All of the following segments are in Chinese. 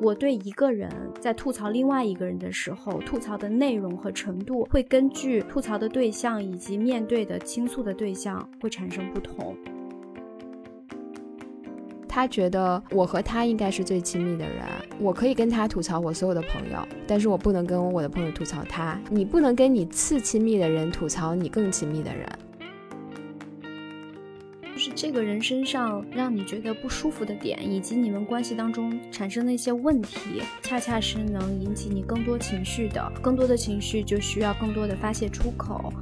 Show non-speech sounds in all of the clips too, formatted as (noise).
我对一个人在吐槽另外一个人的时候，吐槽的内容和程度会根据吐槽的对象以及面对的倾诉的对象会产生不同。他觉得我和他应该是最亲密的人，我可以跟他吐槽我所有的朋友，但是我不能跟我的朋友吐槽他。你不能跟你次亲密的人吐槽你更亲密的人。是这个人身上让你觉得不舒服的点，以及你们关系当中产生的一些问题，恰恰是能引起你更多情绪的。更多的情绪就需要更多的发泄出口。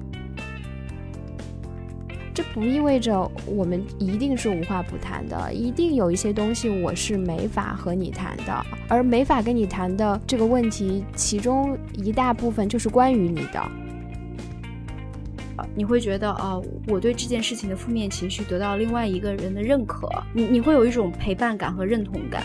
这不意味着我们一定是无话不谈的，一定有一些东西我是没法和你谈的，而没法跟你谈的这个问题，其中一大部分就是关于你的。你会觉得，哦，我对这件事情的负面情绪得到另外一个人的认可，你你会有一种陪伴感和认同感。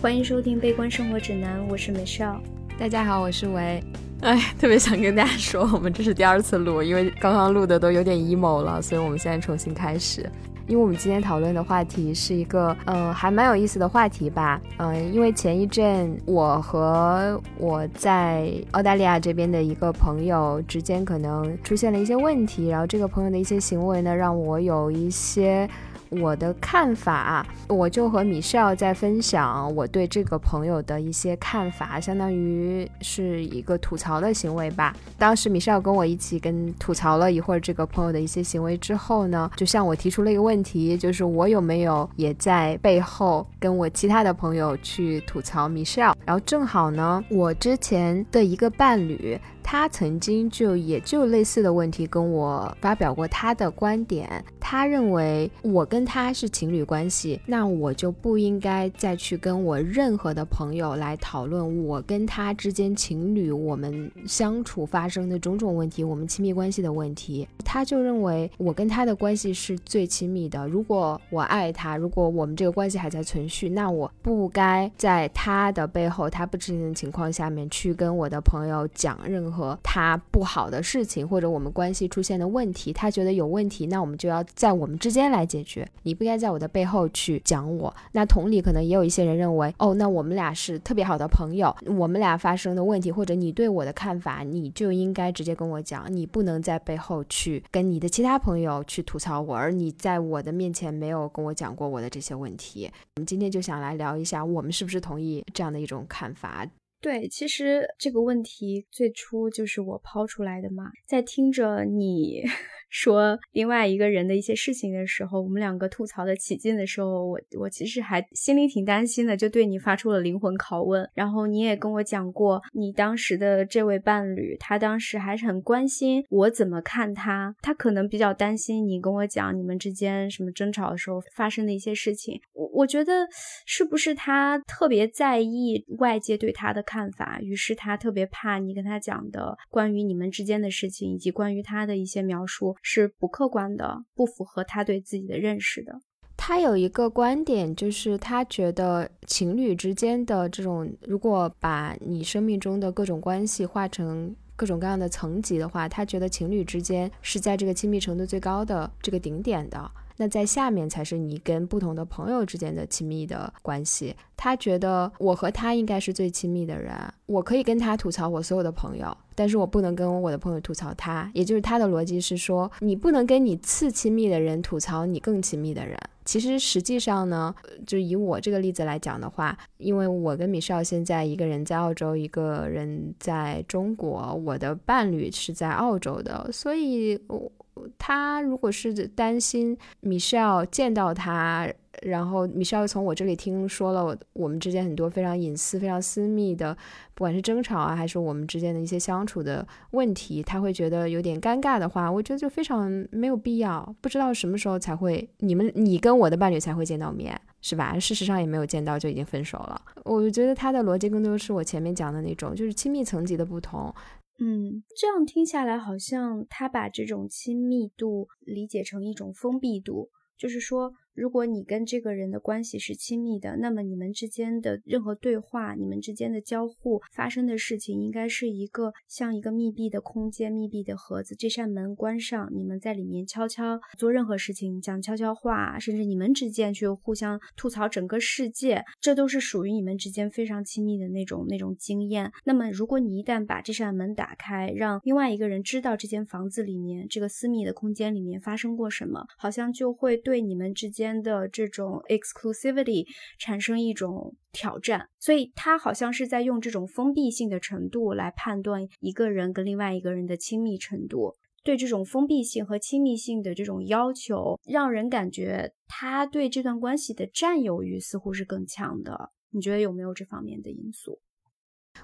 欢迎收听《悲观生活指南》，我是 Michelle。大家好，我是维。哎，特别想跟大家说，我们这是第二次录，因为刚刚录的都有点 emo 了，所以我们现在重新开始。因为我们今天讨论的话题是一个，嗯，还蛮有意思的话题吧。嗯，因为前一阵我和我在澳大利亚这边的一个朋友之间可能出现了一些问题，然后这个朋友的一些行为呢，让我有一些。我的看法，我就和米少在分享我对这个朋友的一些看法，相当于是一个吐槽的行为吧。当时米少跟我一起跟吐槽了一会儿这个朋友的一些行为之后呢，就向我提出了一个问题，就是我有没有也在背后跟我其他的朋友去吐槽米少。然后正好呢，我之前的一个伴侣。他曾经就也就类似的问题跟我发表过他的观点，他认为我跟他是情侣关系，那我就不应该再去跟我任何的朋友来讨论我跟他之间情侣我们相处发生的种种问题，我们亲密关系的问题。他就认为我跟他的关系是最亲密的，如果我爱他，如果我们这个关系还在存续，那我不该在他的背后，他不知情的情况下面去跟我的朋友讲任何。和他不好的事情，或者我们关系出现的问题，他觉得有问题，那我们就要在我们之间来解决。你不该在我的背后去讲我。那同理，可能也有一些人认为，哦，那我们俩是特别好的朋友，我们俩发生的问题，或者你对我的看法，你就应该直接跟我讲，你不能在背后去跟你的其他朋友去吐槽我，而你在我的面前没有跟我讲过我的这些问题。我们今天就想来聊一下，我们是不是同意这样的一种看法？对，其实这个问题最初就是我抛出来的嘛，在听着你。说另外一个人的一些事情的时候，我们两个吐槽的起劲的时候，我我其实还心里挺担心的，就对你发出了灵魂拷问。然后你也跟我讲过，你当时的这位伴侣，他当时还是很关心我怎么看他，他可能比较担心你跟我讲你们之间什么争吵的时候发生的一些事情。我我觉得是不是他特别在意外界对他的看法，于是他特别怕你跟他讲的关于你们之间的事情，以及关于他的一些描述。是不客观的，不符合他对自己的认识的。他有一个观点，就是他觉得情侣之间的这种，如果把你生命中的各种关系化成各种各样的层级的话，他觉得情侣之间是在这个亲密程度最高的这个顶点的。那在下面才是你跟不同的朋友之间的亲密的关系。他觉得我和他应该是最亲密的人，我可以跟他吐槽我所有的朋友，但是我不能跟我的朋友吐槽他。也就是他的逻辑是说，你不能跟你次亲密的人吐槽你更亲密的人。其实实际上呢，就以我这个例子来讲的话，因为我跟米少现在一个人在澳洲，一个人在中国，我的伴侣是在澳洲的，所以我。他如果是担心米歇尔见到他，然后米歇尔从我这里听说了我们之间很多非常隐私、非常私密的，不管是争吵啊，还是我们之间的一些相处的问题，他会觉得有点尴尬的话，我觉得就非常没有必要。不知道什么时候才会你们你跟我的伴侣才会见到面，是吧？事实上也没有见到就已经分手了。我觉得他的逻辑更多是我前面讲的那种，就是亲密层级的不同。嗯，这样听下来，好像他把这种亲密度理解成一种封闭度，就是说，如果你跟这个人的关系是亲密的，那么你们之间的任何对话、你们之间的交互发生的事情，应该是一个像一个密闭的空间、密闭的盒子。这扇门关上，你们在里面悄悄做任何事情，讲悄悄话，甚至你们之间去互相吐槽整个世界，这都是属于你们之间非常亲密的那种那种经验。那么，如果你一旦把这扇门打开，让另外一个人知道这间房子里面这个私密的空间里面发生过什么，好像就会对你们之间。间的这种 exclusivity 产生一种挑战，所以他好像是在用这种封闭性的程度来判断一个人跟另外一个人的亲密程度。对这种封闭性和亲密性的这种要求，让人感觉他对这段关系的占有欲似乎是更强的。你觉得有没有这方面的因素？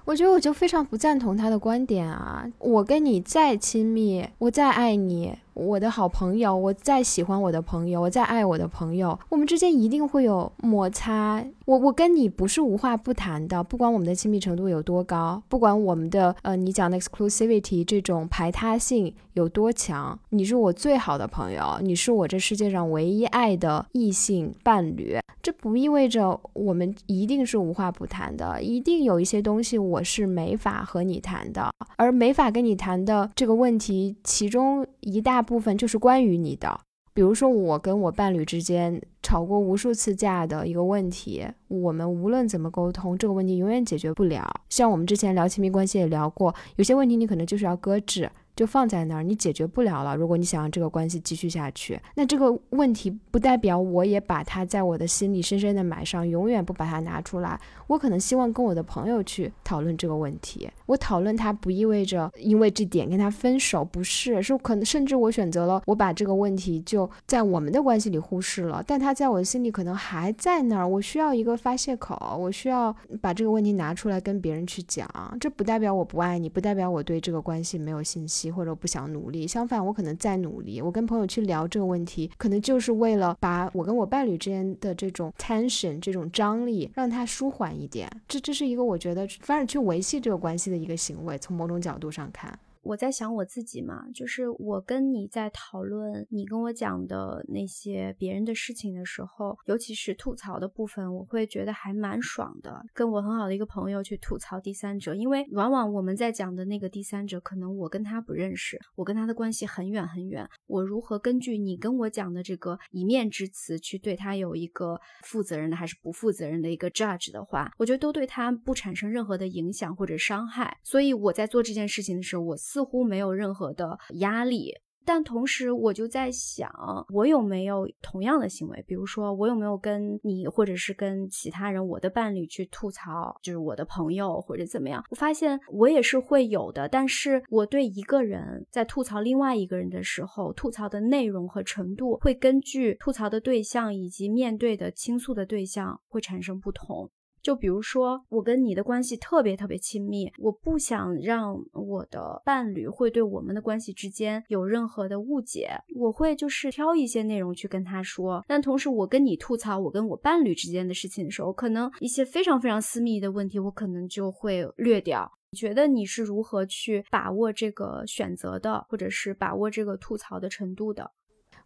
我觉得我就非常不赞同他的观点啊！我跟你再亲密，我再爱你。我的好朋友，我再喜欢我的朋友，我再爱我的朋友，我们之间一定会有摩擦。我我跟你不是无话不谈的，不管我们的亲密程度有多高，不管我们的呃你讲的 exclusivity 这种排他性有多强，你是我最好的朋友，你是我这世界上唯一爱的异性伴侣。这不意味着我们一定是无话不谈的，一定有一些东西我是没法和你谈的，而没法跟你谈的这个问题，其中一大。部分就是关于你的，比如说我跟我伴侣之间吵过无数次架的一个问题，我们无论怎么沟通，这个问题永远解决不了。像我们之前聊亲密关系也聊过，有些问题你可能就是要搁置。就放在那儿，你解决不了了。如果你想让这个关系继续下去，那这个问题不代表我也把它在我的心里深深的埋上，永远不把它拿出来。我可能希望跟我的朋友去讨论这个问题。我讨论它不意味着因为这点跟他分手，不是，是可能甚至我选择了我把这个问题就在我们的关系里忽视了，但他在我的心里可能还在那儿。我需要一个发泄口，我需要把这个问题拿出来跟别人去讲。这不代表我不爱你，不代表我对这个关系没有信心。或者不想努力，相反，我可能在努力。我跟朋友去聊这个问题，可能就是为了把我跟我伴侣之间的这种 tension 这种张力让它舒缓一点。这这是一个我觉得反而去维系这个关系的一个行为。从某种角度上看。我在想我自己嘛，就是我跟你在讨论你跟我讲的那些别人的事情的时候，尤其是吐槽的部分，我会觉得还蛮爽的。跟我很好的一个朋友去吐槽第三者，因为往往我们在讲的那个第三者，可能我跟他不认识，我跟他的关系很远很远。我如何根据你跟我讲的这个一面之词，去对他有一个负责任的还是不负责任的一个 judge 的话，我觉得都对他不产生任何的影响或者伤害。所以我在做这件事情的时候，我。似乎没有任何的压力，但同时我就在想，我有没有同样的行为？比如说，我有没有跟你，或者是跟其他人，我的伴侣去吐槽，就是我的朋友或者怎么样？我发现我也是会有的，但是我对一个人在吐槽另外一个人的时候，吐槽的内容和程度会根据吐槽的对象以及面对的倾诉的对象会产生不同。就比如说，我跟你的关系特别特别亲密，我不想让我的伴侣会对我们的关系之间有任何的误解，我会就是挑一些内容去跟他说。但同时，我跟你吐槽我跟我伴侣之间的事情的时候，可能一些非常非常私密的问题，我可能就会略掉。你觉得你是如何去把握这个选择的，或者是把握这个吐槽的程度的？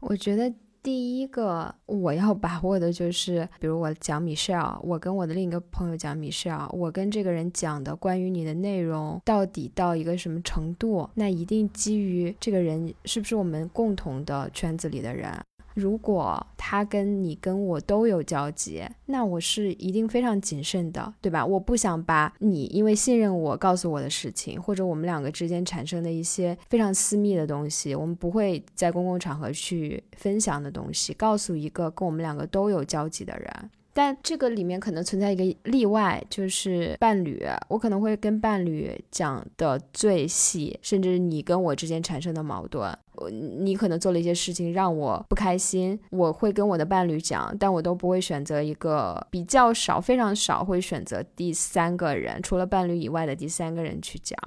我觉得。第一个我要把握的就是，比如我讲 Michelle，我跟我的另一个朋友讲 Michelle，我跟这个人讲的关于你的内容到底到一个什么程度，那一定基于这个人是不是我们共同的圈子里的人。如果他跟你跟我都有交集，那我是一定非常谨慎的，对吧？我不想把你因为信任我告诉我的事情，或者我们两个之间产生的一些非常私密的东西，我们不会在公共场合去分享的东西，告诉一个跟我们两个都有交集的人。但这个里面可能存在一个例外，就是伴侣，我可能会跟伴侣讲的最细，甚至你跟我之间产生的矛盾，你可能做了一些事情让我不开心，我会跟我的伴侣讲，但我都不会选择一个比较少、非常少会选择第三个人，除了伴侣以外的第三个人去讲。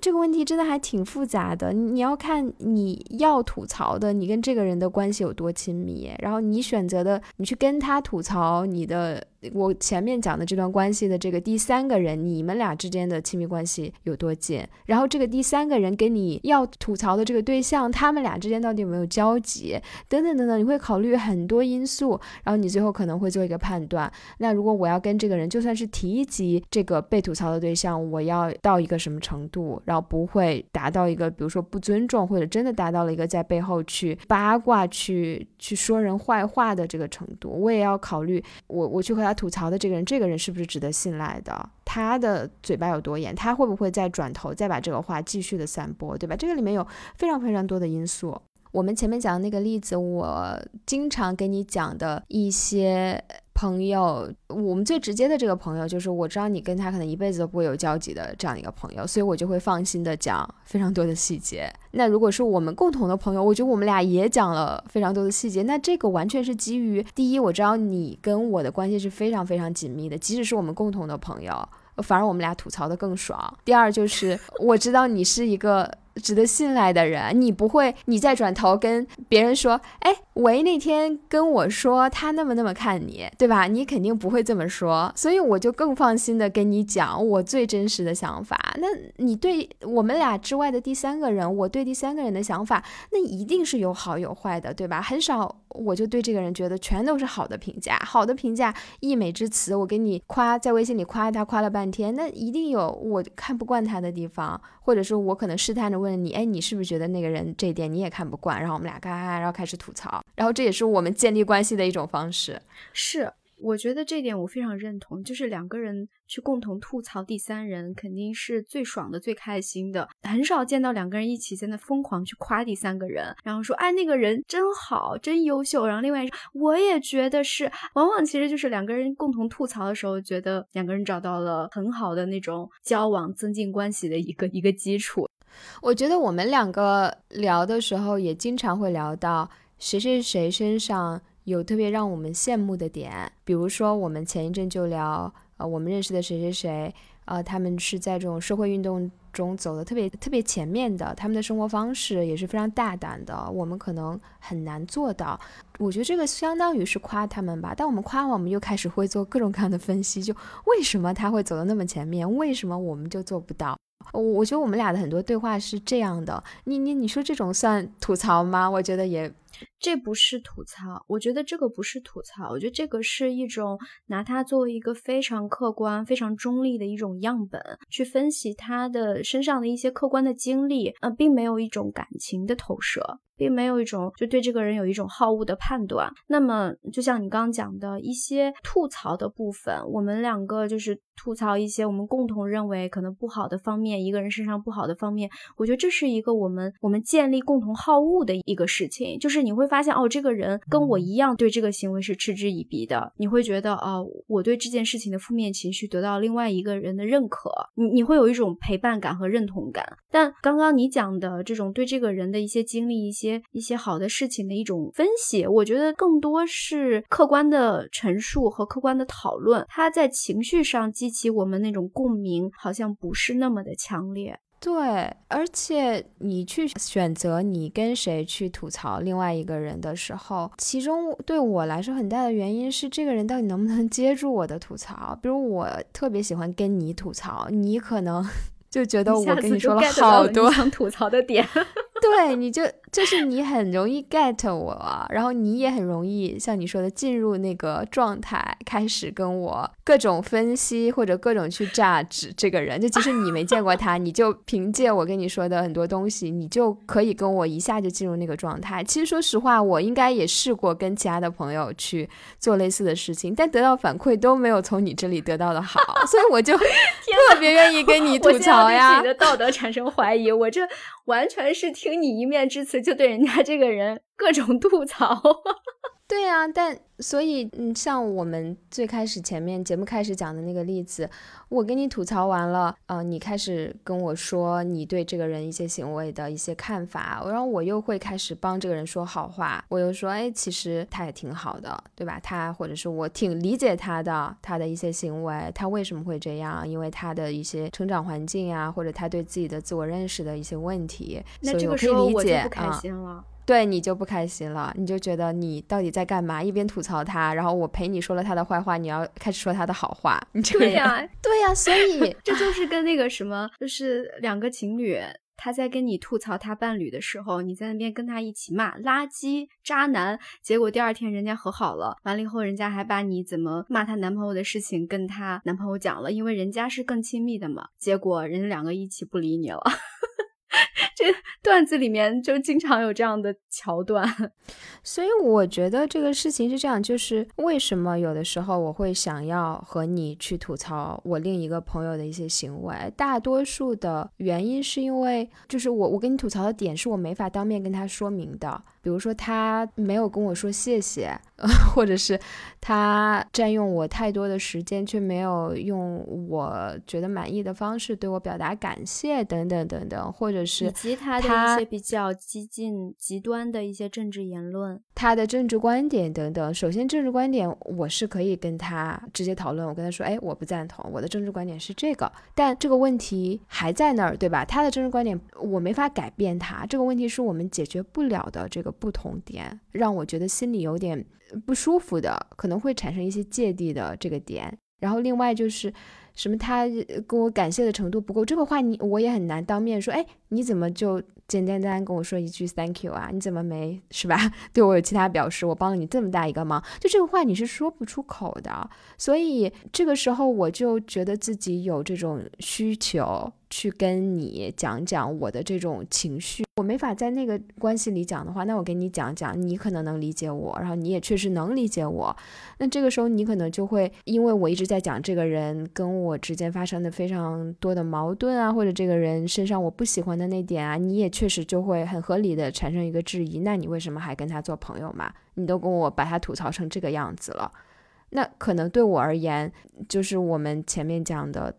这个问题真的还挺复杂的，你要看你要吐槽的，你跟这个人的关系有多亲密，然后你选择的，你去跟他吐槽你的我前面讲的这段关系的这个第三个人，你们俩之间的亲密关系有多近？然后这个第三个人跟你要吐槽的这个对象，他们俩之间到底有没有交集？等等等等，你会考虑很多因素，然后你最后可能会做一个判断。那如果我要跟这个人，就算是提及这个被吐槽的对象，我要到一个什么程度，然后不会达到一个，比如说不尊重，或者真的达到了一个在背后去八卦、去去说人坏话的这个程度，我也要考虑，我我去和他吐槽的这个人，这个人是不是值得信赖的？他的嘴巴有多严？他会不会再转头再把这个话继续的散播，对吧？这个里面有非常非常多的因素。我们前面讲的那个例子，我经常给你讲的一些朋友，我们最直接的这个朋友，就是我知道你跟他可能一辈子都不会有交集的这样一个朋友，所以我就会放心的讲非常多的细节。那如果是我们共同的朋友，我觉得我们俩也讲了非常多的细节。那这个完全是基于第一，我知道你跟我的关系是非常非常紧密的，即使是我们共同的朋友，反而我们俩吐槽的更爽。第二就是我知道你是一个。值得信赖的人，你不会，你再转头跟别人说，哎，喂，那天跟我说他那么那么看你，对吧？你肯定不会这么说，所以我就更放心的跟你讲我最真实的想法。那你对我们俩之外的第三个人，我对第三个人的想法，那一定是有好有坏的，对吧？很少我就对这个人觉得全都是好的评价，好的评价溢美之词，我给你夸，在微信里夸他夸了半天，那一定有我看不惯他的地方，或者说我可能试探着。问你，哎，你是不是觉得那个人这一点你也看不惯？然后我们俩嘎嘎，然后开始吐槽，然后这也是我们建立关系的一种方式，是。我觉得这点我非常认同，就是两个人去共同吐槽第三人，肯定是最爽的、最开心的。很少见到两个人一起在那疯狂去夸第三个人，然后说：“哎，那个人真好，真优秀。”然后另外我也觉得是，往往其实就是两个人共同吐槽的时候，觉得两个人找到了很好的那种交往、增进关系的一个一个基础。我觉得我们两个聊的时候，也经常会聊到谁谁谁身上。有特别让我们羡慕的点，比如说我们前一阵就聊，呃，我们认识的谁谁谁，呃，他们是在这种社会运动中走的特别特别前面的，他们的生活方式也是非常大胆的，我们可能很难做到。我觉得这个相当于是夸他们吧，但我们夸完，我们又开始会做各种各样的分析，就为什么他会走的那么前面，为什么我们就做不到？我我觉得我们俩的很多对话是这样的，你你你说这种算吐槽吗？我觉得也。这不是吐槽，我觉得这个不是吐槽，我觉得这个是一种拿它作为一个非常客观、非常中立的一种样本去分析他的身上的一些客观的经历，呃，并没有一种感情的投射。并没有一种就对这个人有一种好恶的判断。那么，就像你刚刚讲的一些吐槽的部分，我们两个就是吐槽一些我们共同认为可能不好的方面，一个人身上不好的方面。我觉得这是一个我们我们建立共同好恶的一个事情。就是你会发现，哦，这个人跟我一样对这个行为是嗤之以鼻的。你会觉得，哦，我对这件事情的负面情绪得到另外一个人的认可，你你会有一种陪伴感和认同感。但刚刚你讲的这种对这个人的一些经历，一些。一些好的事情的一种分析，我觉得更多是客观的陈述和客观的讨论。他在情绪上激起我们那种共鸣，好像不是那么的强烈。对，而且你去选择你跟谁去吐槽另外一个人的时候，其中对我来说很大的原因是这个人到底能不能接住我的吐槽。比如我特别喜欢跟你吐槽，你可能就觉得我跟你说了好多想吐槽的点。(laughs) (laughs) 对，你就就是你很容易 get 我，然后你也很容易像你说的进入那个状态，开始跟我各种分析或者各种去 judge 这个人。就即使你没见过他，你就凭借我跟你说的很多东西，你就可以跟我一下就进入那个状态。其实说实话，我应该也试过跟其他的朋友去做类似的事情，但得到反馈都没有从你这里得到的好，所以我就特别愿意跟 (laughs) 你吐槽呀。对自己的道德产生怀疑，我这完全是听。你一面之词就对人家这个人各种吐槽，对啊，但。所以，嗯，像我们最开始前面节目开始讲的那个例子，我跟你吐槽完了，呃，你开始跟我说你对这个人一些行为的一些看法，然后我又会开始帮这个人说好话，我又说，哎，其实他也挺好的，对吧？他或者是我挺理解他的，他的一些行为，他为什么会这样？因为他的一些成长环境啊，或者他对自己的自我认识的一些问题，那这个时候我就不开心了。对你就不开心了，你就觉得你到底在干嘛？一边吐槽他，然后我陪你说了他的坏话，你要开始说他的好话。对呀，对呀，所以 (laughs) 这就是跟那个什么，就是两个情侣。他在跟你吐槽他伴侣的时候，你在那边跟他一起骂垃圾、渣男，结果第二天人家和好了，完了以后人家还把你怎么骂她男朋友的事情跟她男朋友讲了，因为人家是更亲密的嘛，结果人家两个一起不理你了。这段子里面就经常有这样的桥段，(laughs) 所以我觉得这个事情是这样，就是为什么有的时候我会想要和你去吐槽我另一个朋友的一些行为，大多数的原因是因为，就是我我跟你吐槽的点是我没法当面跟他说明的。比如说他没有跟我说谢谢，(laughs) 或者是他占用我太多的时间，却没有用我觉得满意的方式对我表达感谢，等等等等，或者是以及他的一些比较激进、极端的一些政治言论，他的政治观点等等。首先，政治观点我是可以跟他直接讨论，我跟他说，哎，我不赞同，我的政治观点是这个，但这个问题还在那儿，对吧？他的政治观点我没法改变，他这个问题是我们解决不了的，这个。不同点让我觉得心里有点不舒服的，可能会产生一些芥蒂的这个点。然后另外就是什么，他跟我感谢的程度不够，这个话你我也很难当面说。哎，你怎么就简简单单跟我说一句 thank you 啊？你怎么没是吧？(laughs) 对我有其他表示？我帮了你这么大一个忙，就这个话你是说不出口的。所以这个时候我就觉得自己有这种需求。去跟你讲讲我的这种情绪，我没法在那个关系里讲的话，那我给你讲讲，你可能能理解我，然后你也确实能理解我，那这个时候你可能就会因为我一直在讲这个人跟我之间发生的非常多的矛盾啊，或者这个人身上我不喜欢的那点啊，你也确实就会很合理的产生一个质疑，那你为什么还跟他做朋友嘛？你都跟我把他吐槽成这个样子了，那可能对我而言，就是我们前面讲的。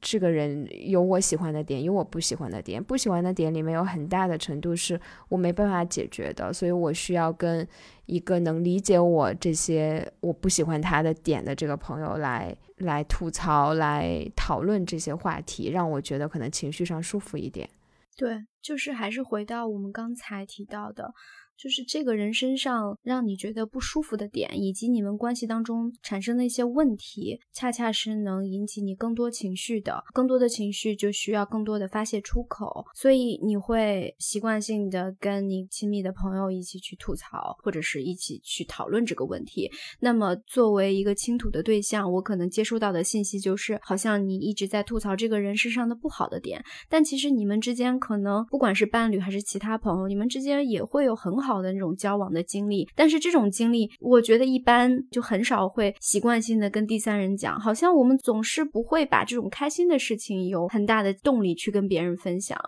这个人有我喜欢的点，有我不喜欢的点，不喜欢的点里面有很大的程度是我没办法解决的，所以我需要跟一个能理解我这些我不喜欢他的点的这个朋友来来吐槽，来讨论这些话题，让我觉得可能情绪上舒服一点。对，就是还是回到我们刚才提到的。就是这个人身上让你觉得不舒服的点，以及你们关系当中产生的一些问题，恰恰是能引起你更多情绪的。更多的情绪就需要更多的发泄出口，所以你会习惯性的跟你亲密的朋友一起去吐槽，或者是一起去讨论这个问题。那么作为一个倾吐的对象，我可能接收到的信息就是，好像你一直在吐槽这个人身上的不好的点，但其实你们之间可能不管是伴侣还是其他朋友，你们之间也会有很好。好的那种交往的经历，但是这种经历，我觉得一般就很少会习惯性的跟第三人讲，好像我们总是不会把这种开心的事情有很大的动力去跟别人分享。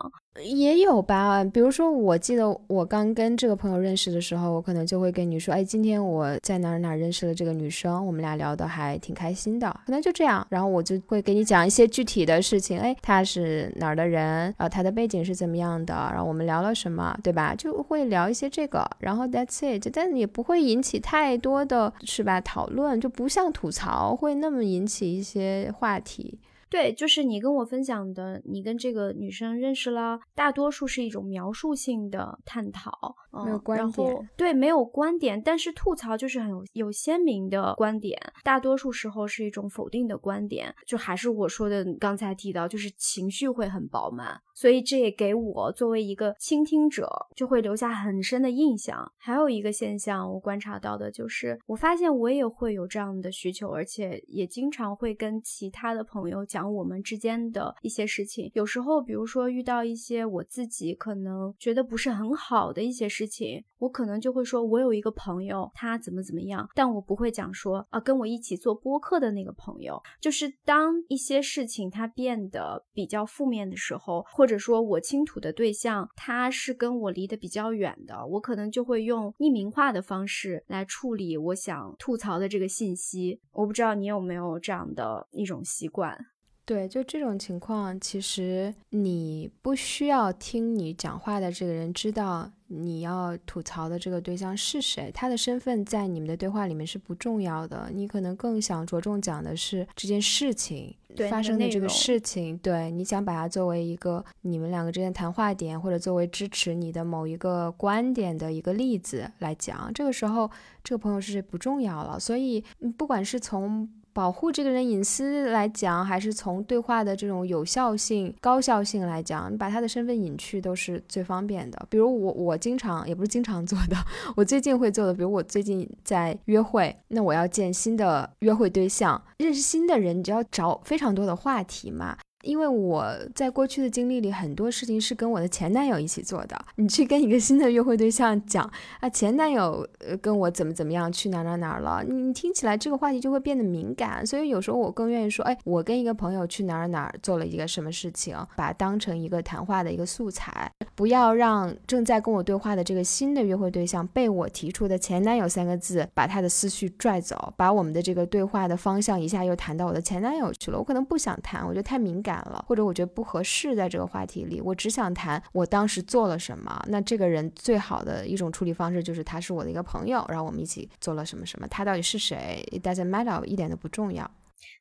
也有吧，比如说，我记得我刚跟这个朋友认识的时候，我可能就会跟你说，哎，今天我在哪儿哪儿认识了这个女生，我们俩聊得还挺开心的，可能就这样。然后我就会给你讲一些具体的事情，哎，她是哪儿的人，然后她的背景是怎么样的，然后我们聊了什么，对吧？就会聊一些这个，然后 that's it，但也不会引起太多的是吧讨论，就不像吐槽会那么引起一些话题。对，就是你跟我分享的，你跟这个女生认识了，大多数是一种描述性的探讨，没有观点。对，没有观点，但是吐槽就是很有有鲜明的观点，大多数时候是一种否定的观点。就还是我说的，刚才提到，就是情绪会很饱满，所以这也给我作为一个倾听者，就会留下很深的印象。还有一个现象，我观察到的就是，我发现我也会有这样的需求，而且也经常会跟其他的朋友讲。我们之间的一些事情，有时候，比如说遇到一些我自己可能觉得不是很好的一些事情，我可能就会说，我有一个朋友，他怎么怎么样，但我不会讲说啊，跟我一起做播客的那个朋友，就是当一些事情它变得比较负面的时候，或者或者说我倾吐的对象他是跟我离得比较远的，我可能就会用匿名化的方式来处理我想吐槽的这个信息。我不知道你有没有这样的一种习惯。对，就这种情况，其实你不需要听你讲话的这个人知道你要吐槽的这个对象是谁，他的身份在你们的对话里面是不重要的。你可能更想着重讲的是这件事情发生的这个事情，对，你想把它作为一个你们两个之间谈话点，或者作为支持你的某一个观点的一个例子来讲。这个时候，这个朋友是谁不重要了。所以，不管是从保护这个人隐私来讲，还是从对话的这种有效性、高效性来讲，你把他的身份隐去都是最方便的。比如我，我经常也不是经常做的，(laughs) 我最近会做的，比如我最近在约会，那我要见新的约会对象，认识新的人，你就要找非常多的话题嘛。因为我在过去的经历里，很多事情是跟我的前男友一起做的。你去跟一个新的约会对象讲啊，前男友呃跟我怎么怎么样，去哪哪哪了，你听起来这个话题就会变得敏感。所以有时候我更愿意说，哎，我跟一个朋友去哪儿哪儿做了一个什么事情，把它当成一个谈话的一个素材，不要让正在跟我对话的这个新的约会对象被我提出的前男友三个字把他的思绪拽走，把我们的这个对话的方向一下又谈到我的前男友去了。我可能不想谈，我觉得太敏感。了，或者我觉得不合适，在这个话题里，我只想谈我当时做了什么。那这个人最好的一种处理方式就是他是我的一个朋友，然后我们一起做了什么什么。他到底是谁，it doesn't matter，一点都不重要。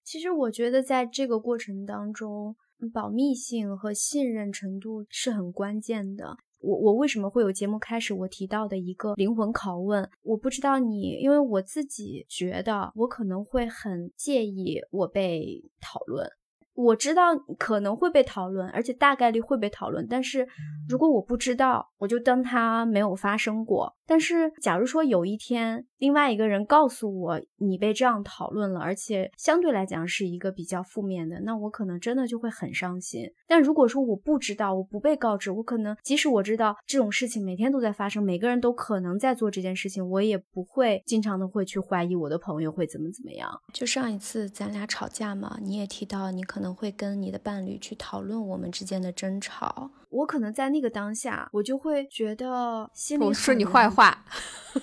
其实我觉得在这个过程当中，保密性和信任程度是很关键的。我我为什么会有节目开始我提到的一个灵魂拷问？我不知道你，因为我自己觉得我可能会很介意我被讨论。我知道可能会被讨论，而且大概率会被讨论。但是如果我不知道，我就当它没有发生过。但是假如说有一天，另外一个人告诉我你被这样讨论了，而且相对来讲是一个比较负面的，那我可能真的就会很伤心。但如果说我不知道，我不被告知，我可能即使我知道这种事情每天都在发生，每个人都可能在做这件事情，我也不会经常的会去怀疑我的朋友会怎么怎么样。就上一次咱俩吵架嘛，你也提到你可能。会跟你的伴侣去讨论我们之间的争吵。我可能在那个当下，我就会觉得心里我说你坏话，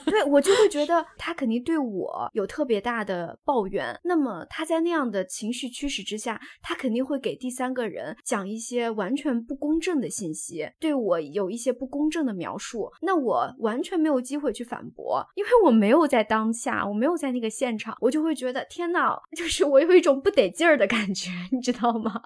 对我就会觉得他肯定对我有特别大的抱怨。那么他在那样的情绪驱使之下，他肯定会给第三个人讲一些完全不公正的信息，对我有一些不公正的描述。那我完全没有机会去反驳，因为我没有在当下，我没有在那个现场，我就会觉得天呐，(laughs) 就是我有一种不得劲儿的感觉，你知道吗？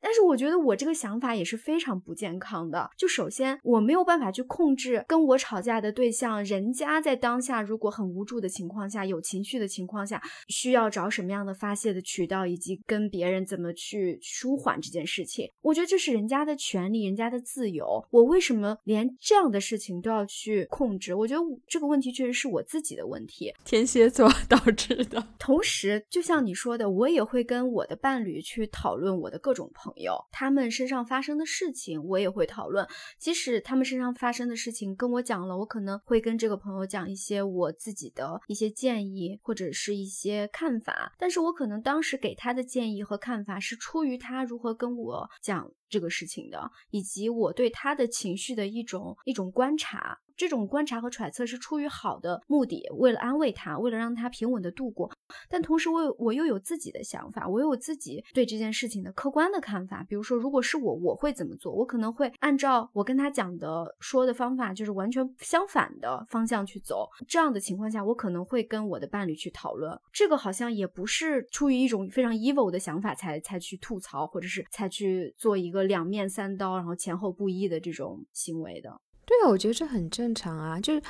但是我觉得我这个想法也是非常不健康的。就首先我没有办法去控制跟我吵架的对象，人家在当下如果很无助的情况下，有情绪的情况下，需要找什么样的发泄的渠道，以及跟别人怎么去舒缓这件事情。我觉得这是人家的权利，人家的自由。我为什么连这样的事情都要去控制？我觉得这个问题确实是我自己的问题，天蝎座 (laughs) 导致的。同时，就像你说的，我也会跟我的伴侣去讨论我的。各种朋友，他们身上发生的事情，我也会讨论。即使他们身上发生的事情跟我讲了，我可能会跟这个朋友讲一些我自己的一些建议或者是一些看法。但是我可能当时给他的建议和看法是出于他如何跟我讲这个事情的，以及我对他的情绪的一种一种观察。这种观察和揣测是出于好的目的，为了安慰他，为了让他平稳的度过。但同时，我我又有自己的想法，我有自己对这件事情的客观的看法。比如说，如果是我，我会怎么做？我可能会按照我跟他讲的说的方法，就是完全相反的方向去走。这样的情况下，我可能会跟我的伴侣去讨论。这个好像也不是出于一种非常 evil 的想法才才去吐槽，或者是才去做一个两面三刀，然后前后不一的这种行为的。我觉得这很正常啊。就是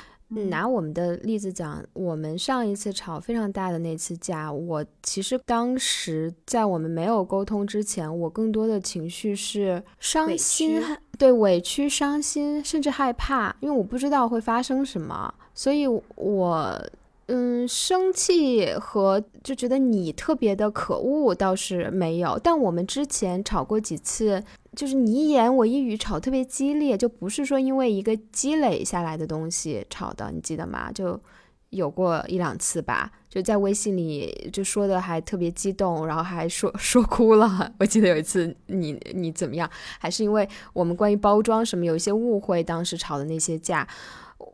拿我们的例子讲，我们上一次吵非常大的那次架，我其实当时在我们没有沟通之前，我更多的情绪是伤心，对委屈、伤心，甚至害怕，因为我不知道会发生什么，所以我。嗯，生气和就觉得你特别的可恶倒是没有，但我们之前吵过几次，就是你一言我一语吵特别激烈，就不是说因为一个积累下来的东西吵的，你记得吗？就有过一两次吧，就在微信里就说的还特别激动，然后还说 (laughs) 说哭了。我记得有一次你你怎么样，还是因为我们关于包装什么有一些误会，当时吵的那些架。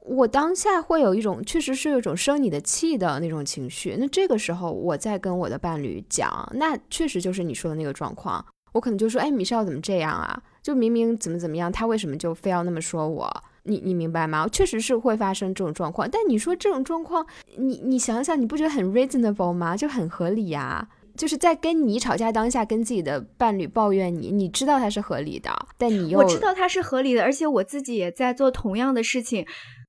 我当下会有一种确实是有一种生你的气的那种情绪。那这个时候我再跟我的伴侣讲，那确实就是你说的那个状况。我可能就说，哎，米少怎么这样啊？就明明怎么怎么样，他为什么就非要那么说我？你你明白吗？确实是会发生这种状况。但你说这种状况，你你想想，你不觉得很 reasonable 吗？就很合理呀。就是在跟你吵架当下，跟自己的伴侣抱怨你，你知道他是合理的，但你又我知道他是合理的，而且我自己也在做同样的事情，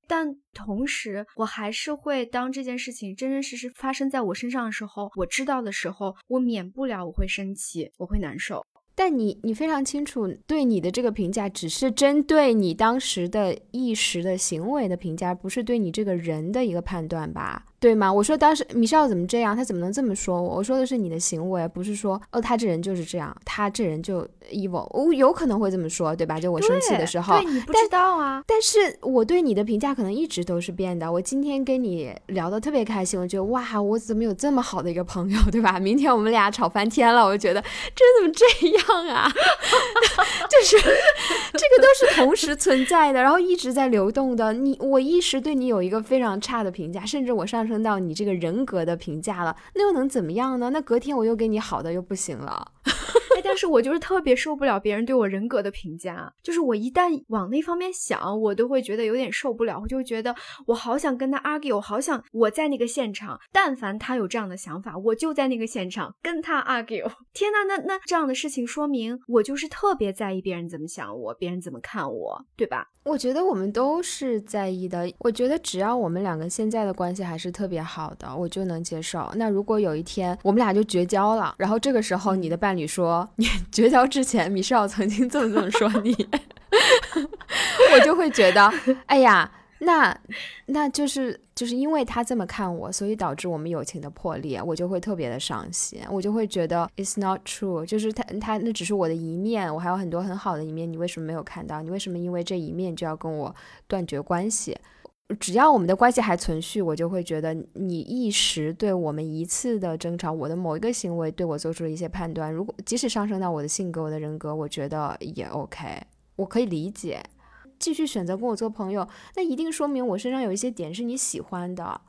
但同时我还是会当这件事情真真实实发生在我身上的时候，我知道的时候，我免不了我会生气，我会难受。但你你非常清楚，对你的这个评价只是针对你当时的一时的行为的评价，不是对你这个人的一个判断吧？对吗？我说当时米少怎么这样，他怎么能这么说我？我说的是你的行为，不是说哦他这人就是这样，他这人就 evil，我有可能会这么说，对吧？就我生气的时候，对你不知道啊。但是我对你的评价可能一直都是变的。我今天跟你聊的特别开心，我觉得哇，我怎么有这么好的一个朋友，对吧？明天我们俩吵翻天了，我就觉得这怎么这样啊？(laughs) 就是这个都是同时存在的，然后一直在流动的。你我一时对你有一个非常差的评价，甚至我上。升到你这个人格的评价了，那又能怎么样呢？那隔天我又给你好的又不行了。哎，但是我就是特别受不了别人对我人格的评价，就是我一旦往那方面想，我都会觉得有点受不了。我就会觉得我好想跟他 argue，我好想我在那个现场，但凡他有这样的想法，我就在那个现场跟他 argue。(laughs) 天呐，那那这样的事情说明我就是特别在意别人怎么想我，别人怎么看我，对吧？我觉得我们都是在意的。我觉得只要我们两个现在的关系还是特别好的，我就能接受。那如果有一天我们俩就绝交了，然后这个时候你的伴侣说说你绝交之前米少曾经这么这么说你，我就会觉得，哎呀。那，那就是就是因为他这么看我，所以导致我们友情的破裂，我就会特别的伤心，我就会觉得 it's not true，就是他他那只是我的一面，我还有很多很好的一面，你为什么没有看到？你为什么因为这一面就要跟我断绝关系？只要我们的关系还存续，我就会觉得你一时对我们一次的争吵，我的某一个行为对我做出了一些判断，如果即使上升到我的性格、我的人格，我觉得也 OK，我可以理解。继续选择跟我做朋友，那一定说明我身上有一些点是你喜欢的，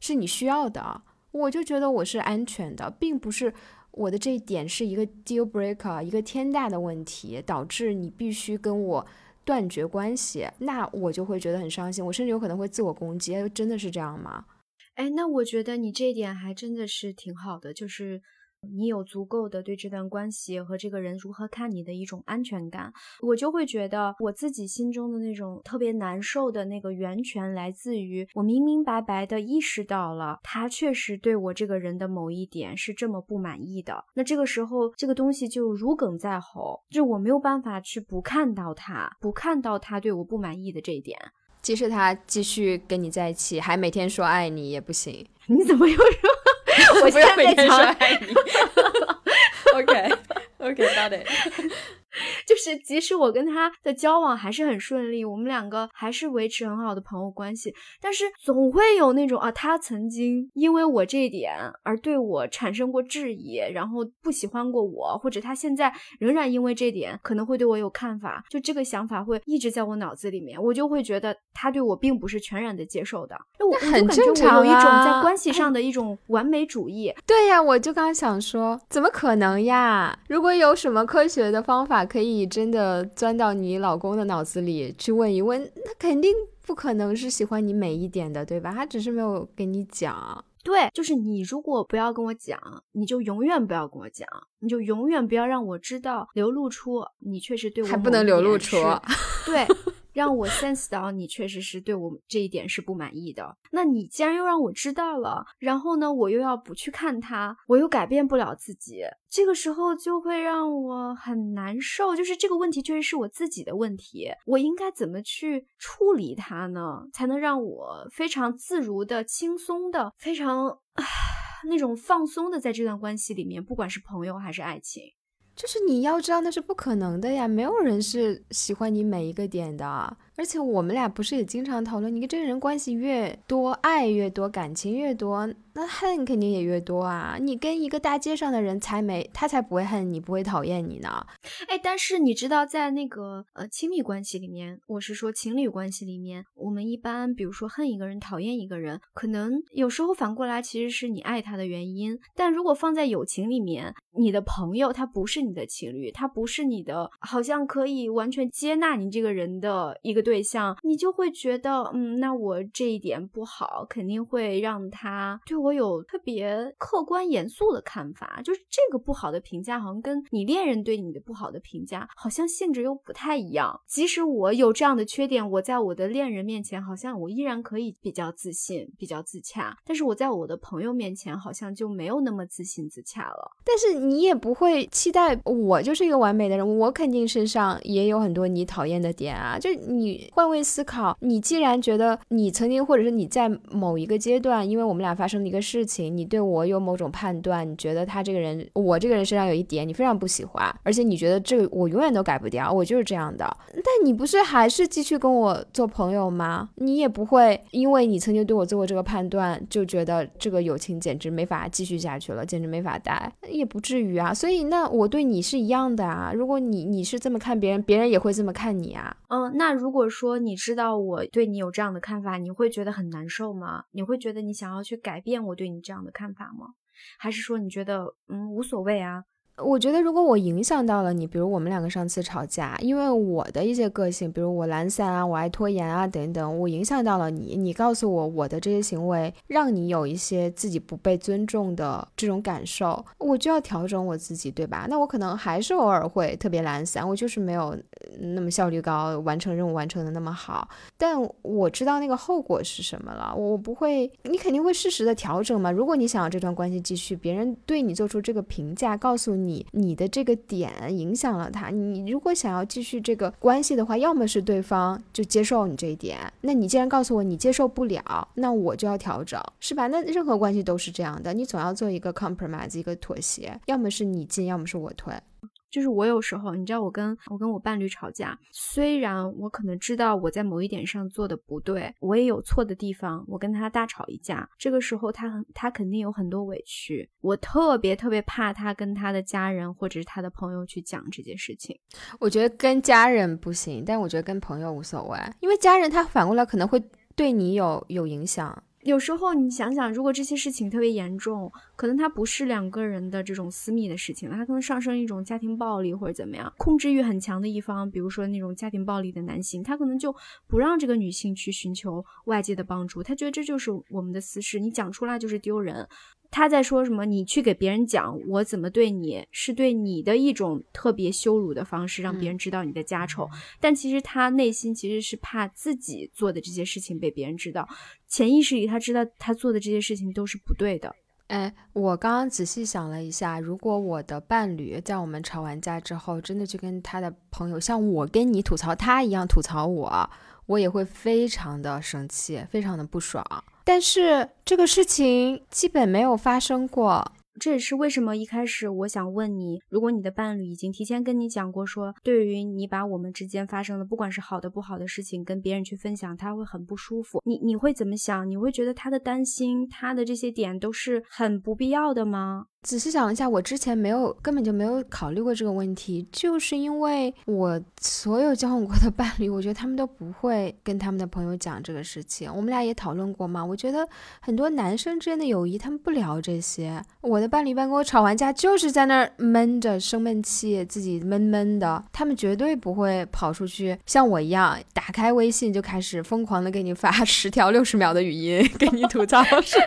是你需要的。我就觉得我是安全的，并不是我的这一点是一个 deal breaker，一个天大的问题，导致你必须跟我断绝关系。那我就会觉得很伤心，我甚至有可能会自我攻击。真的是这样吗？哎，那我觉得你这一点还真的是挺好的，就是。你有足够的对这段关系和这个人如何看你的一种安全感，我就会觉得我自己心中的那种特别难受的那个源泉来自于我明明白白的意识到了他确实对我这个人的某一点是这么不满意的。那这个时候这个东西就如鲠在喉，就我没有办法去不看到他，不看到他对我不满意的这一点，即使他继续跟你在一起，还每天说爱你也不行。你怎么又说？我现在在讲你。OK，OK，got it。就是，即使我跟他的交往还是很顺利，我们两个还是维持很好的朋友关系，但是总会有那种啊，他曾经因为我这一点而对我产生过质疑，然后不喜欢过我，或者他现在仍然因为这点可能会对我有看法，就这个想法会一直在我脑子里面，我就会觉得他对我并不是全然的接受的。那我很正常啊，有一种在关系上的一种完美主义。对呀，我就刚想说，怎么可能呀？如果有什么科学的方法。可以真的钻到你老公的脑子里去问一问，他肯定不可能是喜欢你美一点的，对吧？他只是没有跟你讲。对，就是你如果不要跟我讲，你就永远不要跟我讲，你就永远不要让我知道，流露出你确实对我还不能流露出，对。(laughs) 让我 sense 到你确实是对我这一点是不满意的。那你既然又让我知道了，然后呢，我又要不去看他，我又改变不了自己，这个时候就会让我很难受。就是这个问题确实是我自己的问题，我应该怎么去处理它呢？才能让我非常自如的、轻松的、非常那种放松的在这段关系里面，不管是朋友还是爱情。就是你要知道那是不可能的呀，没有人是喜欢你每一个点的，而且我们俩不是也经常讨论，你跟这个人关系越多，爱越多，感情越多。那恨肯定也越多啊！你跟一个大街上的人才没，他才不会恨你，不会讨厌你呢。哎，但是你知道，在那个呃亲密关系里面，我是说情侣关系里面，我们一般比如说恨一个人，讨厌一个人，可能有时候反过来其实是你爱他的原因。但如果放在友情里面，你的朋友他不是你的情侣，他不是你的，好像可以完全接纳你这个人的一个对象，你就会觉得，嗯，那我这一点不好，肯定会让他对。我有特别客观严肃的看法，就是这个不好的评价，好像跟你恋人对你的不好的评价，好像性质又不太一样。即使我有这样的缺点，我在我的恋人面前，好像我依然可以比较自信、比较自洽；但是我在我的朋友面前，好像就没有那么自信自洽了。但是你也不会期待我就是一个完美的人，我肯定身上也有很多你讨厌的点啊。就你换位思考，你既然觉得你曾经，或者是你在某一个阶段，因为我们俩发生的。一个事情，你对我有某种判断，你觉得他这个人，我这个人身上有一点你非常不喜欢，而且你觉得这个我永远都改不掉，我就是这样的。但你不是还是继续跟我做朋友吗？你也不会因为你曾经对我做过这个判断，就觉得这个友情简直没法继续下去了，简直没法待，也不至于啊。所以那我对你是一样的啊。如果你你是这么看别人，别人也会这么看你啊。嗯，那如果说你知道我对你有这样的看法，你会觉得很难受吗？你会觉得你想要去改变？我对你这样的看法吗？还是说你觉得嗯无所谓啊？我觉得，如果我影响到了你，比如我们两个上次吵架，因为我的一些个性，比如我懒散啊，我爱拖延啊等等，我影响到了你，你告诉我我的这些行为让你有一些自己不被尊重的这种感受，我就要调整我自己，对吧？那我可能还是偶尔会特别懒散，我就是没有那么效率高，完成任务完成的那么好，但我知道那个后果是什么了，我不会，你肯定会适时的调整嘛。如果你想要这段关系继续，别人对你做出这个评价，告诉你。你你的这个点影响了他，你如果想要继续这个关系的话，要么是对方就接受你这一点，那你既然告诉我你接受不了，那我就要调整，是吧？那任何关系都是这样的，你总要做一个 compromise，一个妥协，要么是你进，要么是我退。就是我有时候，你知道，我跟我跟我伴侣吵架，虽然我可能知道我在某一点上做的不对，我也有错的地方，我跟他大吵一架，这个时候他很他肯定有很多委屈，我特别特别怕他跟他的家人或者是他的朋友去讲这件事情。我觉得跟家人不行，但我觉得跟朋友无所谓，因为家人他反过来可能会对你有有影响。有时候你想想，如果这些事情特别严重，可能它不是两个人的这种私密的事情，它可能上升一种家庭暴力或者怎么样，控制欲很强的一方，比如说那种家庭暴力的男性，他可能就不让这个女性去寻求外界的帮助，他觉得这就是我们的私事，你讲出来就是丢人。他在说什么？你去给别人讲我怎么对你，是对你的一种特别羞辱的方式，让别人知道你的家丑。但其实他内心其实是怕自己做的这些事情被别人知道，潜意识里他知道他做的这些事情都是不对的。哎，我刚刚仔细想了一下，如果我的伴侣在我们吵完架之后，真的去跟他的朋友像我跟你吐槽他一样吐槽我，我也会非常的生气，非常的不爽。但是这个事情基本没有发生过，这也是为什么一开始我想问你，如果你的伴侣已经提前跟你讲过，说对于你把我们之间发生的不管是好的不好的事情跟别人去分享，他会很不舒服。你你会怎么想？你会觉得他的担心，他的这些点都是很不必要的吗？仔细想一下，我之前没有，根本就没有考虑过这个问题，就是因为我所有交往过的伴侣，我觉得他们都不会跟他们的朋友讲这个事情。我们俩也讨论过嘛，我觉得很多男生之间的友谊，他们不聊这些。我的伴侣一般跟我吵完架，就是在那儿闷着生闷气，自己闷闷的，他们绝对不会跑出去像我一样，打开微信就开始疯狂的给你发十条六十秒的语音，给你吐槽说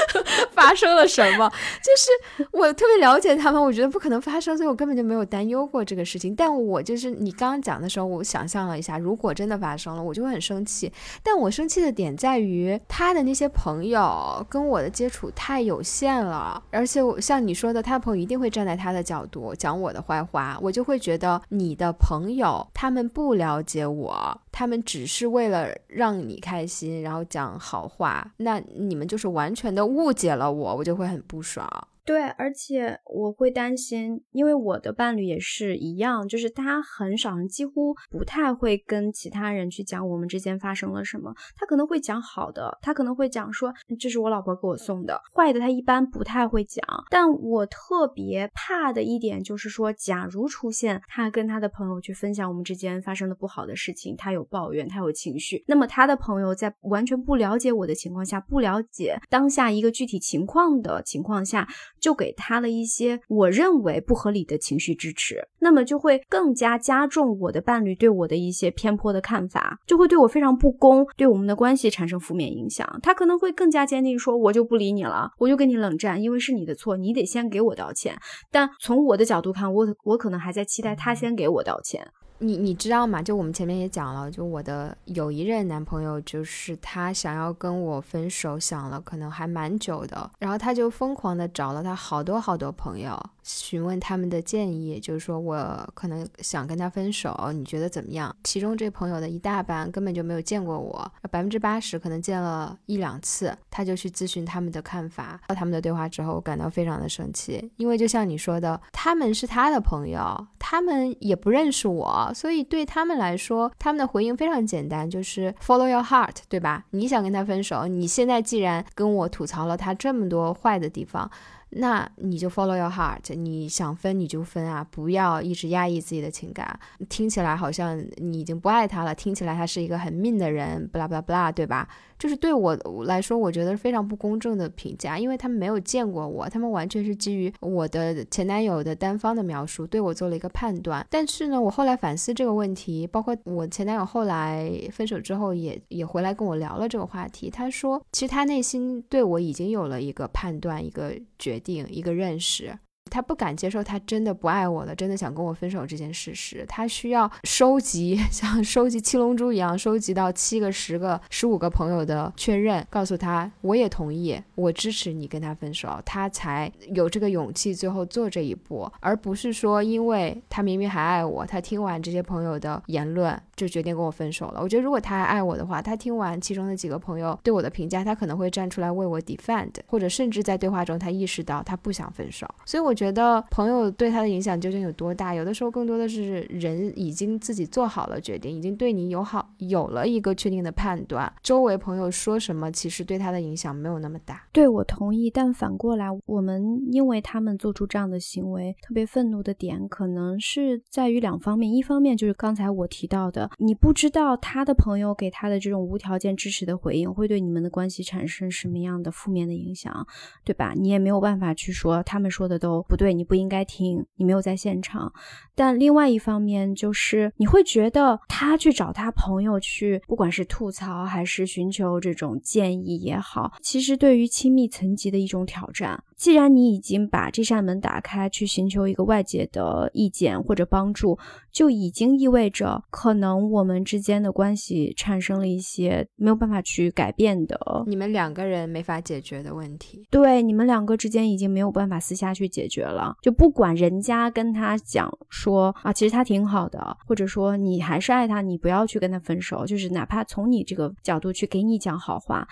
(laughs) 发生了什么，就是。我特别了解他们，我觉得不可能发生，所以我根本就没有担忧过这个事情。但我就是你刚刚讲的时候，我想象了一下，如果真的发生了，我就会很生气。但我生气的点在于他的那些朋友跟我的接触太有限了，而且我像你说的，他的朋友一定会站在他的角度讲我的坏话，我就会觉得你的朋友他们不了解我，他们只是为了让你开心，然后讲好话，那你们就是完全的误解了我，我就会很不爽。对，而且我会担心，因为我的伴侣也是一样，就是他很少，几乎不太会跟其他人去讲我们之间发生了什么。他可能会讲好的，他可能会讲说这是我老婆给我送的；坏的他一般不太会讲。但我特别怕的一点就是说，假如出现他跟他的朋友去分享我们之间发生的不好的事情，他有抱怨，他有情绪，那么他的朋友在完全不了解我的情况下，不了解当下一个具体情况的情况下。就给他了一些我认为不合理的情绪支持，那么就会更加加重我的伴侣对我的一些偏颇的看法，就会对我非常不公，对我们的关系产生负面影响。他可能会更加坚定说，我就不理你了，我就跟你冷战，因为是你的错，你得先给我道歉。但从我的角度看，我我可能还在期待他先给我道歉。你你知道吗？就我们前面也讲了，就我的有一任男朋友，就是他想要跟我分手，想了可能还蛮久的，然后他就疯狂的找了他好多好多朋友。询问他们的建议，就是说我可能想跟他分手，你觉得怎么样？其中这朋友的一大半根本就没有见过我，百分之八十可能见了一两次，他就去咨询他们的看法。到他们的对话之后，我感到非常的生气，因为就像你说的，他们是他的朋友，他们也不认识我，所以对他们来说，他们的回应非常简单，就是 follow your heart，对吧？你想跟他分手，你现在既然跟我吐槽了他这么多坏的地方。那你就 follow your heart，你想分你就分啊，不要一直压抑自己的情感。听起来好像你已经不爱他了，听起来他是一个很 mean 的人，不啦不啦不啦，对吧？就是对我来说，我觉得非常不公正的评价，因为他们没有见过我，他们完全是基于我的前男友的单方的描述对我做了一个判断。但是呢，我后来反思这个问题，包括我前男友后来分手之后也也回来跟我聊了这个话题，他说其实他内心对我已经有了一个判断、一个决定、一个认识。他不敢接受他真的不爱我了，真的想跟我分手这件事实。他需要收集，(laughs) 像收集七龙珠一样，收集到七个、十个、十五个朋友的确认，告诉他我也同意，我支持你跟他分手，他才有这个勇气最后做这一步，而不是说因为他明明还爱我，他听完这些朋友的言论就决定跟我分手了。我觉得如果他还爱我的话，他听完其中的几个朋友对我的评价，他可能会站出来为我 defend，或者甚至在对话中他意识到他不想分手。所以我。觉得朋友对他的影响究竟有多大？有的时候更多的是人已经自己做好了决定，已经对你有好有了一个确定的判断。周围朋友说什么，其实对他的影响没有那么大。对我同意，但反过来，我们因为他们做出这样的行为，特别愤怒的点，可能是在于两方面。一方面就是刚才我提到的，你不知道他的朋友给他的这种无条件支持的回应，会对你们的关系产生什么样的负面的影响，对吧？你也没有办法去说他们说的都。不对，你不应该听，你没有在现场。但另外一方面，就是你会觉得他去找他朋友去，不管是吐槽还是寻求这种建议也好，其实对于亲密层级的一种挑战。既然你已经把这扇门打开，去寻求一个外界的意见或者帮助，就已经意味着可能我们之间的关系产生了一些没有办法去改变的，你们两个人没法解决的问题。对，你们两个之间已经没有办法私下去解决了。就不管人家跟他讲说啊，其实他挺好的，或者说你还是爱他，你不要去跟他分手。就是哪怕从你这个角度去给你讲好话。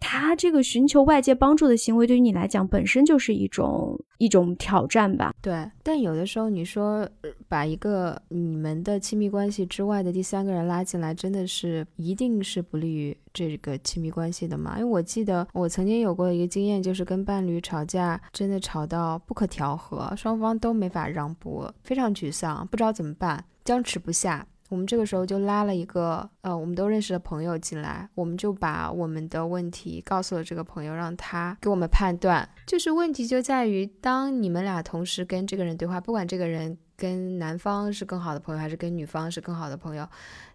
他这个寻求外界帮助的行为，对于你来讲本身就是一种一种挑战吧？对。但有的时候，你说把一个你们的亲密关系之外的第三个人拉进来，真的是一定是不利于这个亲密关系的吗？因为我记得我曾经有过一个经验，就是跟伴侣吵架，真的吵到不可调和，双方都没法让步，非常沮丧，不知道怎么办，僵持不下。我们这个时候就拉了一个呃，我们都认识的朋友进来，我们就把我们的问题告诉了这个朋友，让他给我们判断。就是问题就在于，当你们俩同时跟这个人对话，不管这个人跟男方是更好的朋友，还是跟女方是更好的朋友。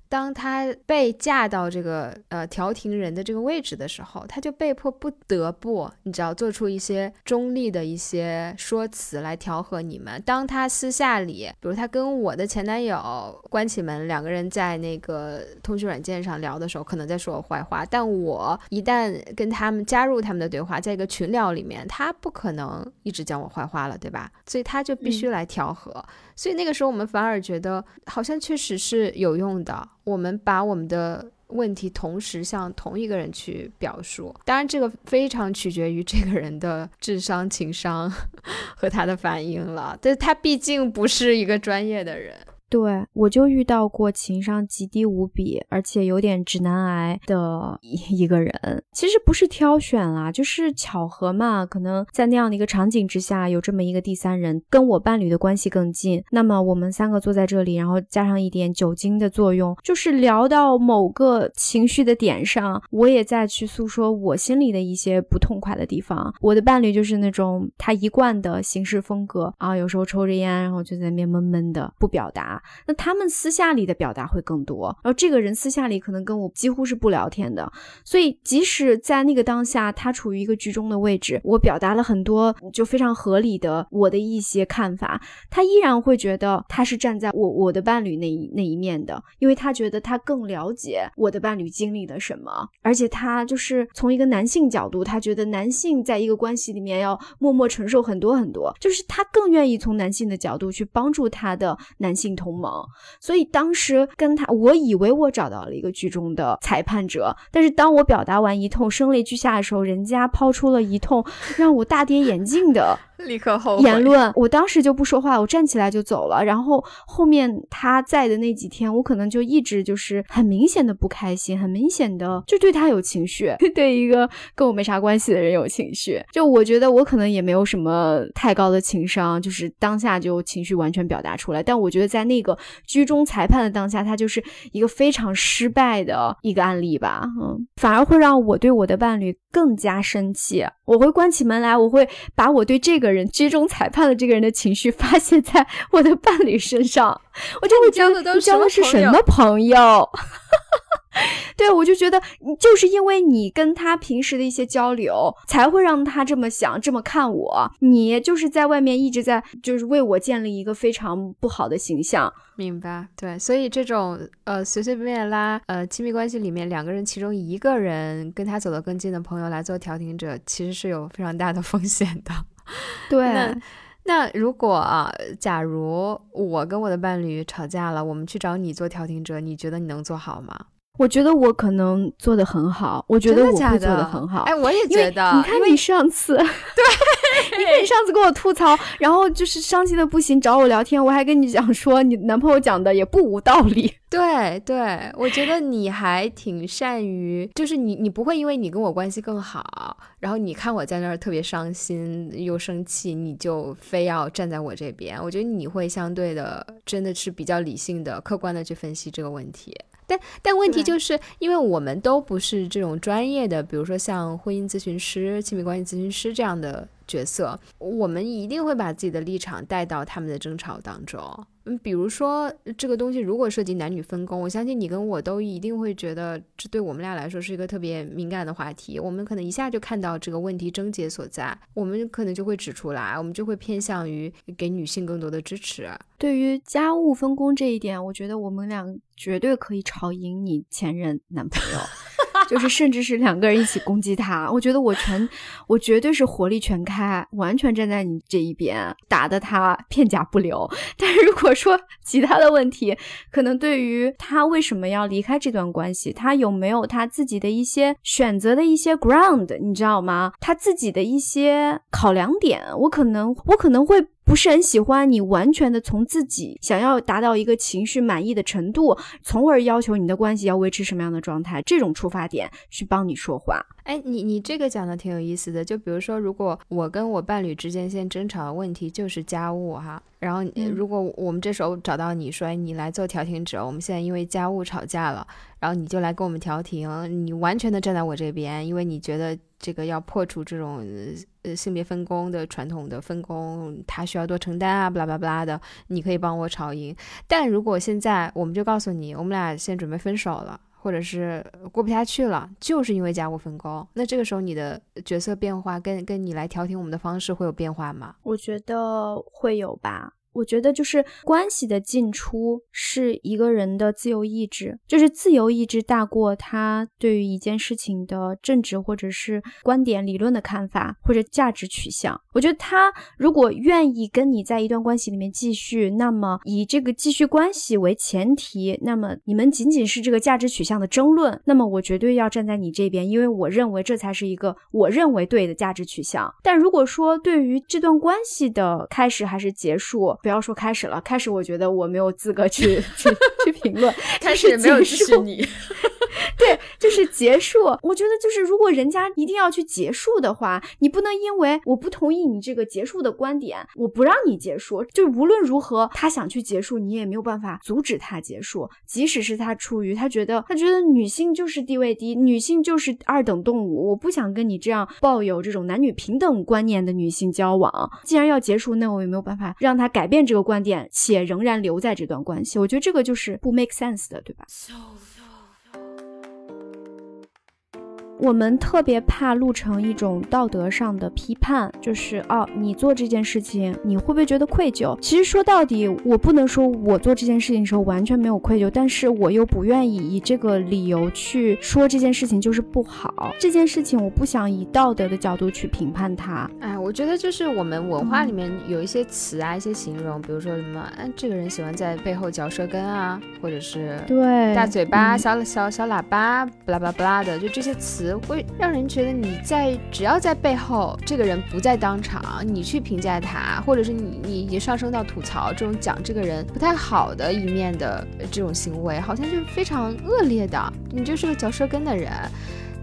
当他被架到这个呃调停人的这个位置的时候，他就被迫不得不，你知道，做出一些中立的一些说辞来调和你们。当他私下里，比如他跟我的前男友关起门，两个人在那个通讯软件上聊的时候，可能在说我坏话，但我一旦跟他们加入他们的对话，在一个群聊里面，他不可能一直讲我坏话了，对吧？所以他就必须来调和。所以那个时候，我们反而觉得好像确实是有用的。我们把我们的问题同时向同一个人去表述。当然，这个非常取决于这个人的智商、情商 (laughs) 和他的反应了。但他毕竟不是一个专业的人。对，我就遇到过情商极低无比，而且有点直男癌的 (laughs) 一个人。其实不是挑选啦，就是巧合嘛。可能在那样的一个场景之下，有这么一个第三人，跟我伴侣的关系更近。那么我们三个坐在这里，然后加上一点酒精的作用，就是聊到某个情绪的点上，我也在去诉说我心里的一些不痛快的地方。我的伴侣就是那种他一贯的行事风格啊，有时候抽着烟，然后就在那边闷闷的不表达。那他们私下里的表达会更多，然后这个人私下里可能跟我几乎是不聊天的，所以即使在那个当下，他处于一个居中的位置，我表达了很多就非常合理的我的一些看法，他依然会觉得他是站在我我的伴侣那一那一面的，因为他觉得他更了解我的伴侣经历了什么，而且他就是从一个男性角度，他觉得男性在一个关系里面要默默承受很多很多，就是他更愿意从男性的角度去帮助他的男性同。同盟，所以当时跟他，我以为我找到了一个剧中的裁判者，但是当我表达完一通声泪俱下的时候，人家抛出了一通让我大跌眼镜的。(laughs) 立刻后悔言论，我当时就不说话，我站起来就走了。然后后面他在的那几天，我可能就一直就是很明显的不开心，很明显的就对他有情绪，(laughs) 对一个跟我没啥关系的人有情绪。就我觉得我可能也没有什么太高的情商，就是当下就情绪完全表达出来。但我觉得在那个居中裁判的当下，他就是一个非常失败的一个案例吧。嗯，反而会让我对我的伴侣更加生气。我会关起门来，我会把我对这个。人居中裁判的这个人的情绪发泄在我的伴侣身上，我就会觉得你交的是什么朋友？(laughs) 对，我就觉得就是因为你跟他平时的一些交流，才会让他这么想、这么看我。你就是在外面一直在，就是为我建立一个非常不好的形象。明白？对，所以这种呃随随便便拉呃亲密关系里面两个人其中一个人跟他走得更近的朋友来做调停者，其实是有非常大的风险的。(laughs) 对，那那如果啊，假如我跟我的伴侣吵架了，我们去找你做调停者，你觉得你能做好吗？我觉得我可能做的很好，我觉得我会做的很好。哎，我也觉得。你看你上次，对，(laughs) 你看你上次跟我吐槽，然后就是伤心的不行，找我聊天，我还跟你讲说，你男朋友讲的也不无道理。(laughs) 对对，我觉得你还挺善于，就是你你不会因为你跟我关系更好，然后你看我在那儿特别伤心又生气，你就非要站在我这边。我觉得你会相对的，真的是比较理性的、客观的去分析这个问题。但但问题就是，因为我们都不是这种专业的，比如说像婚姻咨询师、亲密关系咨询师这样的角色，我们一定会把自己的立场带到他们的争吵当中。嗯，比如说这个东西如果涉及男女分工，我相信你跟我都一定会觉得这对我们俩来说是一个特别敏感的话题。我们可能一下就看到这个问题症结所在，我们可能就会指出来，我们就会偏向于给女性更多的支持。对于家务分工这一点，我觉得我们俩绝对可以吵赢你前任男朋友。就是甚至是两个人一起攻击他，我觉得我全，我绝对是火力全开，完全站在你这一边，打得他片甲不留。但如果说其他的问题，可能对于他为什么要离开这段关系，他有没有他自己的一些选择的一些 ground，你知道吗？他自己的一些考量点，我可能我可能会。不是很喜欢你完全的从自己想要达到一个情绪满意的程度，从而要求你的关系要维持什么样的状态，这种出发点去帮你说话。哎，你你这个讲的挺有意思的。就比如说，如果我跟我伴侣之间现在争吵的问题就是家务哈，然后如果我们这时候找到你说，哎，你来做调停者，我们现在因为家务吵架了，然后你就来跟我们调停，你完全的站在我这边，因为你觉得这个要破除这种呃性别分工的传统的分工，他需要多承担啊，巴拉巴拉的，你可以帮我吵赢。但如果现在我们就告诉你，我们俩现准备分手了。或者是过不下去了，就是因为家务分工。那这个时候你的角色变化跟跟你来调停我们的方式会有变化吗？我觉得会有吧。我觉得就是关系的进出是一个人的自由意志，就是自由意志大过他对于一件事情的政治或者是观点、理论的看法或者价值取向。我觉得他如果愿意跟你在一段关系里面继续，那么以这个继续关系为前提，那么你们仅仅是这个价值取向的争论，那么我绝对要站在你这边，因为我认为这才是一个我认为对的价值取向。但如果说对于这段关系的开始还是结束，不要说开始了，开始我觉得我没有资格去 (laughs) 去去评论，开始没有支持你。(laughs) 对，就是结束。我觉得就是，如果人家一定要去结束的话，你不能因为我不同意你这个结束的观点，我不让你结束。就无论如何，他想去结束，你也没有办法阻止他结束。即使是他出于他觉得他觉得女性就是地位低，女性就是二等动物，我不想跟你这样抱有这种男女平等观念的女性交往。既然要结束，那我也没有办法让他改变这个观点，且仍然留在这段关系。我觉得这个就是不 make sense 的，对吧？我们特别怕录成一种道德上的批判，就是哦，你做这件事情，你会不会觉得愧疚？其实说到底，我不能说我做这件事情的时候完全没有愧疚，但是我又不愿意以这个理由去说这件事情就是不好。这件事情我不想以道德的角度去评判它。哎，我觉得就是我们文化里面有一些词啊，一些形容，比如说什么，哎，这个人喜欢在背后嚼舌根啊，或者是对大嘴巴、小小小喇叭，巴拉巴拉巴拉的，就这些词。会让人觉得你在只要在背后，这个人不在当场，你去评价他，或者是你你已经上升到吐槽这种讲这个人不太好的一面的这种行为，好像就非常恶劣的，你就是个嚼舌根的人。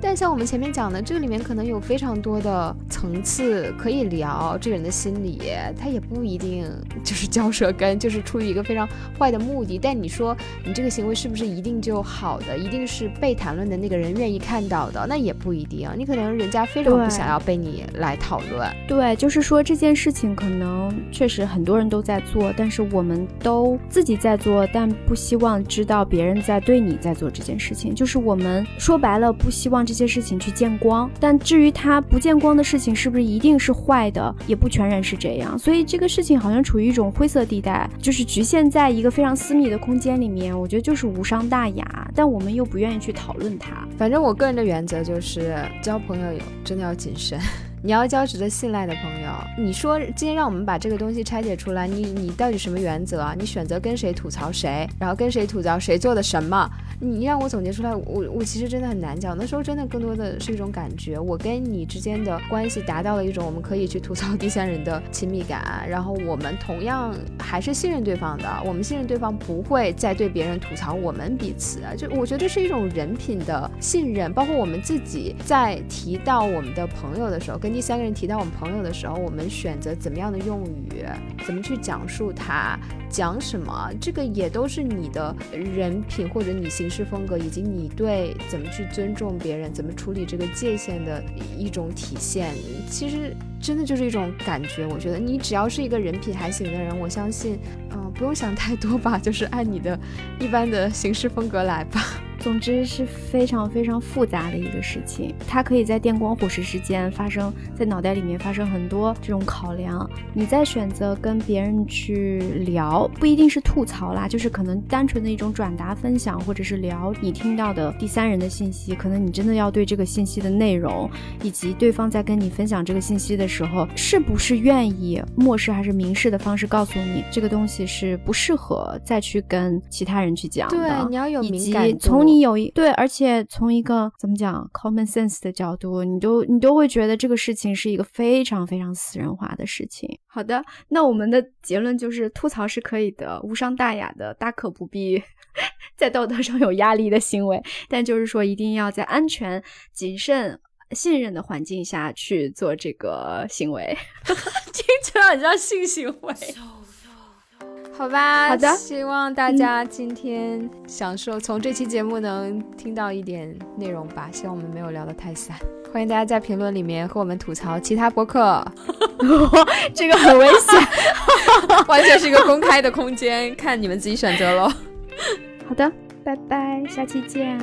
但像我们前面讲的，这个里面可能有非常多的层次可以聊。这个人的心理，他也不一定 (laughs) 就是嚼舌根，就是出于一个非常坏的目的。但你说你这个行为是不是一定就好的？一定是被谈论的那个人愿意看到的？那也不一定。你可能人家非常不想要被你来讨论。对，就是说这件事情可能确实很多人都在做，但是我们都自己在做，但不希望知道别人在对你在做这件事情。就是我们说白了，不希望。这些事情去见光，但至于它不见光的事情是不是一定是坏的，也不全然是这样。所以这个事情好像处于一种灰色地带，就是局限在一个非常私密的空间里面。我觉得就是无伤大雅，但我们又不愿意去讨论它。反正我个人的原则就是交朋友真的要谨慎。你要交值得信赖的朋友。你说今天让我们把这个东西拆解出来，你你到底什么原则？你选择跟谁吐槽谁，然后跟谁吐槽谁做的什么？你让我总结出来，我我其实真的很难讲。那时候真的更多的是一种感觉，我跟你之间的关系达到了一种我们可以去吐槽第三人的亲密感，然后我们同样还是信任对方的，我们信任对方不会再对别人吐槽我们彼此。就我觉得是一种人品的信任，包括我们自己在提到我们的朋友的时候，跟第三个人提到我们朋友的时候，我们选择怎么样的用语，怎么去讲述他。讲什么，这个也都是你的人品或者你行事风格，以及你对怎么去尊重别人、怎么处理这个界限的一种体现。其实真的就是一种感觉。我觉得你只要是一个人品还行的人，我相信，嗯，不用想太多吧，就是按你的一般的行事风格来吧。总之是非常非常复杂的一个事情，它可以在电光火石之间发生，在脑袋里面发生很多这种考量。你在选择跟别人去聊，不一定是吐槽啦，就是可能单纯的一种转达分享，或者是聊你听到的第三人的信息。可能你真的要对这个信息的内容，以及对方在跟你分享这个信息的时候，是不是愿意漠视还是明示的方式告诉你这个东西是不适合再去跟其他人去讲的。对，你要有敏感度。(laughs) 从你。有一对，而且从一个怎么讲 common sense 的角度，你都你都会觉得这个事情是一个非常非常私人化的事情。好的，那我们的结论就是吐槽是可以的，无伤大雅的，大可不必 (laughs) 在道德上有压力的行为。(laughs) 但就是说，一定要在安全、谨慎、信任的环境下去做这个行为，(laughs) 听起来很像性行为。好吧，好的，希望大家今天享受从这期节目能听到一点内容吧。希望我们没有聊得太散。欢迎大家在评论里面和我们吐槽其他博客，(laughs) 这个很危险，(laughs) 完全是一个公开的空间，看你们自己选择喽。好的，拜拜，下期见。